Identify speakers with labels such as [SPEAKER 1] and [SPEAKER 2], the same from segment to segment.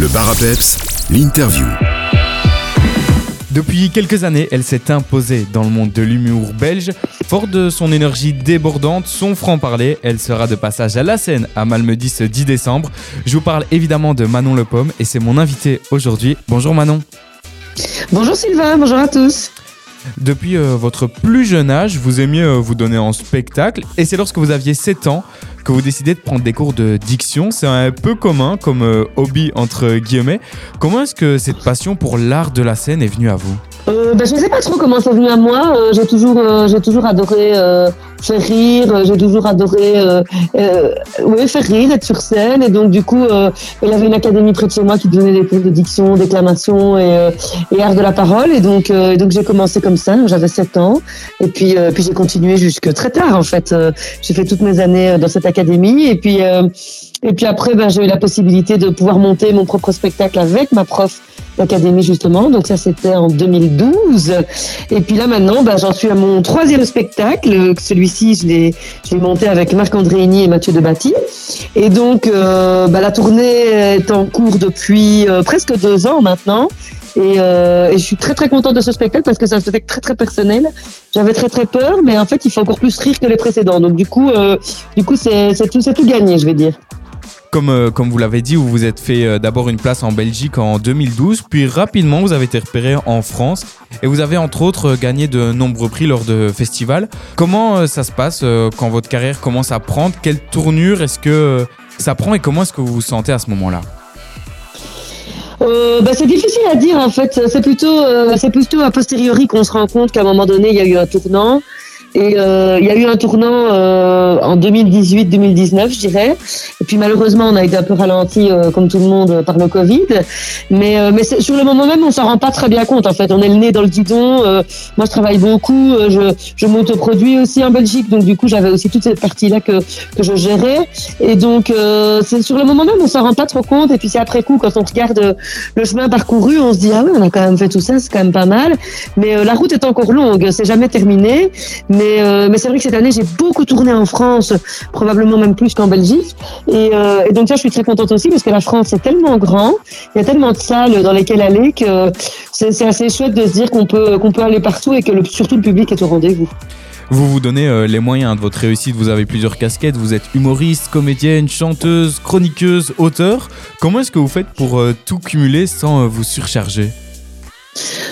[SPEAKER 1] Le bar à peps, l'interview.
[SPEAKER 2] Depuis quelques années, elle s'est imposée dans le monde de l'humour belge. Fort de son énergie débordante, son franc-parler, elle sera de passage à la scène à Malmedy ce 10 décembre. Je vous parle évidemment de Manon Le Pomme et c'est mon invité aujourd'hui. Bonjour Manon.
[SPEAKER 3] Bonjour Sylvain, bonjour à tous.
[SPEAKER 2] Depuis euh, votre plus jeune âge, vous aimiez euh, vous donner en spectacle et c'est lorsque vous aviez 7 ans que vous décidez de prendre des cours de diction. C'est un peu commun comme euh, hobby entre guillemets. Comment est-ce que cette passion pour l'art de la scène est venue à vous?
[SPEAKER 3] Ben, je ne sais pas trop comment c'est venu à moi. J'ai toujours, adoré faire rire. J'ai toujours adoré, oui, faire rire, être sur scène. Et donc du coup, il y avait une académie près de chez moi qui donnait des cours de diction, déclamation et, et art de la parole. Et donc, donc j'ai commencé comme ça. J'avais 7 ans. Et puis, puis j'ai continué jusque très tard en fait. j'ai fait toutes mes années dans cette académie. Et puis, et puis après, ben, j'ai eu la possibilité de pouvoir monter mon propre spectacle avec ma prof d'académie justement. Donc ça, c'était en 2012. Et puis là, maintenant, ben, j'en suis à mon troisième spectacle. Celui-ci, je l'ai, monté avec Marc Andréini et Mathieu Debatty. Et donc, euh, ben, la tournée est en cours depuis euh, presque deux ans maintenant. Et, euh, et, je suis très très contente de ce spectacle parce que c'est un spectacle très très personnel. J'avais très très peur, mais en fait, il faut encore plus rire que les précédents. Donc du coup, euh, du coup, c'est, tout, c'est tout gagné, je vais dire.
[SPEAKER 2] Comme, euh, comme vous l'avez dit, vous vous êtes fait euh, d'abord une place en Belgique en 2012, puis rapidement vous avez été repéré en France et vous avez entre autres gagné de nombreux prix lors de festivals. Comment euh, ça se passe quand votre carrière commence à prendre? Quelle tournure est-ce que ça prend et comment est-ce que vous vous sentez à ce moment-là?
[SPEAKER 3] Euh, bah, c'est difficile à dire en fait. C'est plutôt, euh, c'est plutôt a posteriori qu'on se rend compte qu'à un moment donné il y a eu un tournant. Et euh, il y a eu un tournant euh, en 2018-2019, je dirais. Et puis malheureusement, on a été un peu ralenti, euh, comme tout le monde, par le Covid. Mais, euh, mais sur le moment même, on s'en rend pas très bien compte. En fait, on est le nez dans le guidon. Euh, moi, je travaille beaucoup. Euh, je, je m'autoproduis aussi en Belgique, donc du coup, j'avais aussi toute cette partie-là que, que je gérais. Et donc, c'est sur le moment même, on s'en rend pas trop compte. Et puis c'est après coup, quand on regarde le chemin parcouru, on se dit ah oui, on a quand même fait tout ça, c'est quand même pas mal. Mais la route est encore longue, c'est jamais terminé. Euh, mais c'est vrai que cette année, j'ai beaucoup tourné en France, probablement même plus qu'en Belgique. Et, euh, donc ça, je suis très contente aussi parce que la France est tellement grand, il y a tellement de salles dans lesquelles aller que c'est assez chouette de se dire qu'on peut, qu'on peut aller partout et que surtout le public est au rendez-vous.
[SPEAKER 2] Vous vous donnez euh, les moyens de votre réussite, vous avez plusieurs casquettes, vous êtes humoriste, comédienne, chanteuse, chroniqueuse, auteur. Comment est-ce que vous faites pour tout cumuler sans vous surcharger?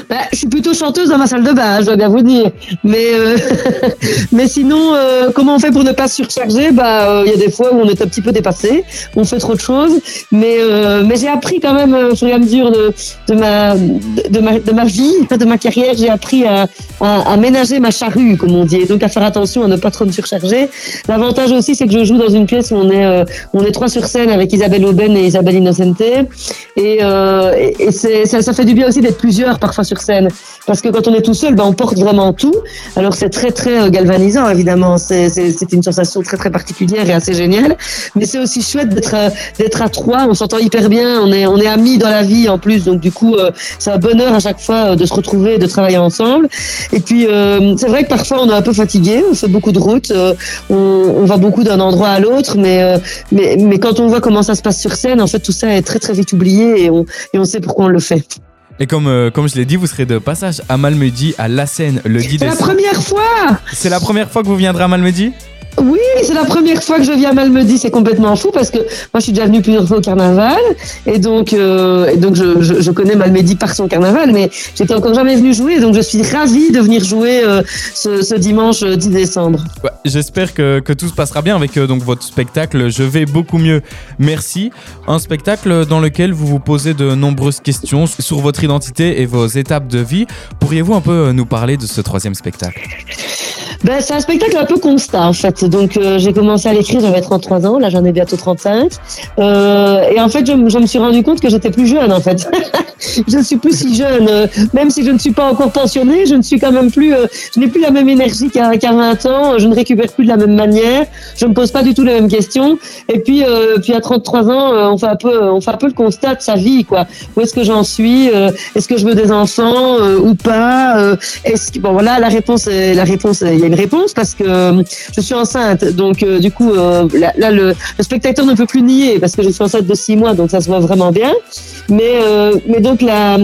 [SPEAKER 3] Bah, je suis plutôt chanteuse dans ma salle de bain, je dois bien vous dire. Mais, euh, mais sinon, euh, comment on fait pour ne pas surcharger? Bah, euh, il y a des fois où on est un petit peu dépassé, on fait trop de choses. Mais, euh, mais j'ai appris quand même au fur et à mesure de, de, ma, de, ma, de ma vie, de ma carrière, j'ai appris à, à, à, ménager ma charrue, comme on dit, et donc à faire attention à ne pas trop me surcharger. L'avantage aussi, c'est que je joue dans une pièce où on est, euh, on est trois sur scène avec Isabelle Aubin et Isabelle Innocente. Et, euh, et, et ça, ça fait du bien aussi d'être plusieurs parfois sur scène. Parce que quand on est tout seul, ben, on porte vraiment tout. Alors c'est très très euh, galvanisant évidemment. C'est une sensation très très particulière et assez géniale. Mais c'est aussi chouette d'être euh, d'être à trois. On s'entend hyper bien. On est on est amis dans la vie en plus. Donc du coup euh, c'est un bonheur à chaque fois de se retrouver, de travailler ensemble. Et puis c'est vrai que parfois on est un peu fatigué. On fait beaucoup de routes. On, on, va beaucoup d'un endroit à l'autre. Mais, mais mais quand on voit comment ça se passe sur scène, en fait tout ça est très très vite oublié et on et on sait pourquoi on le fait.
[SPEAKER 2] Et comme, euh, comme je l'ai dit, vous serez de passage à Malmedy, à La Seine, le 10 décembre.
[SPEAKER 3] C'est la première fois
[SPEAKER 2] C'est la première fois que vous viendrez à Malmedy?
[SPEAKER 3] Oui, c'est la première fois que je viens à Malmedy, c'est complètement fou parce que moi je suis déjà venue plusieurs fois au carnaval et donc euh, et donc je, je, connais Malmedy par son carnaval, mais j'étais encore jamais venue jouer, donc je suis ravie de venir jouer euh, ce, dimanche 10 décembre.
[SPEAKER 2] Ouais, J'espère que, que, tout se passera bien avec euh, donc votre spectacle. Je vais beaucoup mieux. Merci. Un spectacle dans lequel vous vous posez de nombreuses questions sur votre identité et vos étapes de vie. Pourriez-vous un peu nous parler de ce troisième spectacle?
[SPEAKER 3] Ben, c'est un spectacle un peu constat en fait. Donc euh, j'ai commencé à l'écrire, j'avais 33 ans, là j'en ai bientôt 35. Euh, et en fait je, je, me suis rendu compte que j'étais plus jeune en fait. je ne suis plus si jeune. Euh, même si je ne suis pas encore pensionnée, je ne suis quand même plus, euh, je n'ai plus la même énergie qu'à qu 20 ans, je ne récupère plus de la même manière, je ne me pose pas du tout les mêmes questions. Et puis, euh, puis à 33 ans, on fait un peu, on fait un peu le constat de sa vie quoi. Où est-ce que j'en suis Est-ce que je veux des enfants ou pas Est-ce que bon voilà la réponse, la réponse, y une réponse parce que euh, je suis enceinte. Donc, euh, du coup, euh, là, le, le, spectateur ne peut plus nier parce que je suis enceinte de six mois, donc ça se voit vraiment bien. Mais, euh, mais donc, la,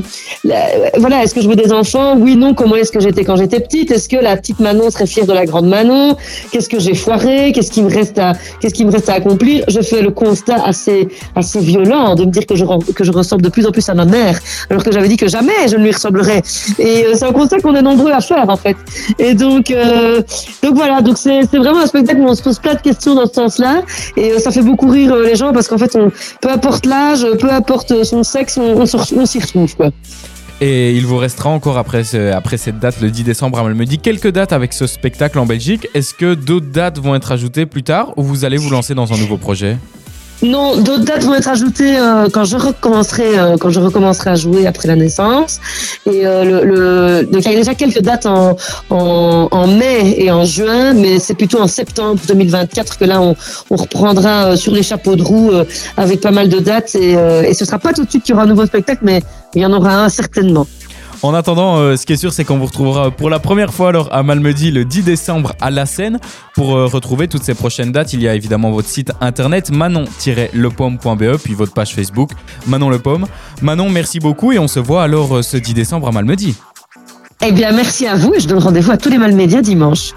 [SPEAKER 3] voilà, est-ce que je veux des enfants? Oui, non. Comment est-ce que j'étais quand j'étais petite? Est-ce que la petite Manon serait fière de la grande Manon? Qu'est-ce que j'ai foiré? Qu'est-ce qui me reste à, qu'est-ce qui me reste à accomplir? Je fais le constat assez, assez violent de me dire que je, que je ressemble de plus en plus à ma mère, alors que j'avais dit que jamais je ne lui ressemblerais. Et euh, c'est un constat qu'on est nombreux à faire, en fait. Et donc, euh, donc voilà. Donc c'est, c'est vraiment un spectacle où on se pose plein de questions dans ce sens-là. Et euh, ça fait beaucoup rire les gens parce qu'en fait, on, peu importe l'âge, peu importe son on, s'y retrouve, quoi.
[SPEAKER 2] Et il vous restera encore après, après cette date, le 10 décembre, me dit quelques dates avec ce spectacle en Belgique. Est-ce que d'autres dates vont être ajoutées plus tard ou vous allez vous lancer dans un nouveau projet?
[SPEAKER 3] Non, d'autres dates vont être ajoutées euh, quand je recommencerai euh, quand je recommencerai à jouer après la naissance. Et euh, le, le, donc il y a déjà quelques dates en, en, en mai et en juin, mais c'est plutôt en septembre 2024 que là on, on reprendra sur les chapeaux de roue avec pas mal de dates et, et ce sera pas tout de suite qu'il y aura un nouveau spectacle, mais il y en aura un certainement.
[SPEAKER 2] En attendant, euh, ce qui est sûr, c'est qu'on vous retrouvera pour la première fois alors à Malmedy le 10 décembre à la Seine. Pour euh, retrouver toutes ces prochaines dates, il y a évidemment votre site internet manon-lepomme.be puis votre page Facebook Manon Le Pomme. Manon, merci beaucoup et on se voit alors euh, ce 10 décembre à Malmedy.
[SPEAKER 3] Eh bien, merci à vous et je donne rendez-vous à tous les Malmédias dimanche.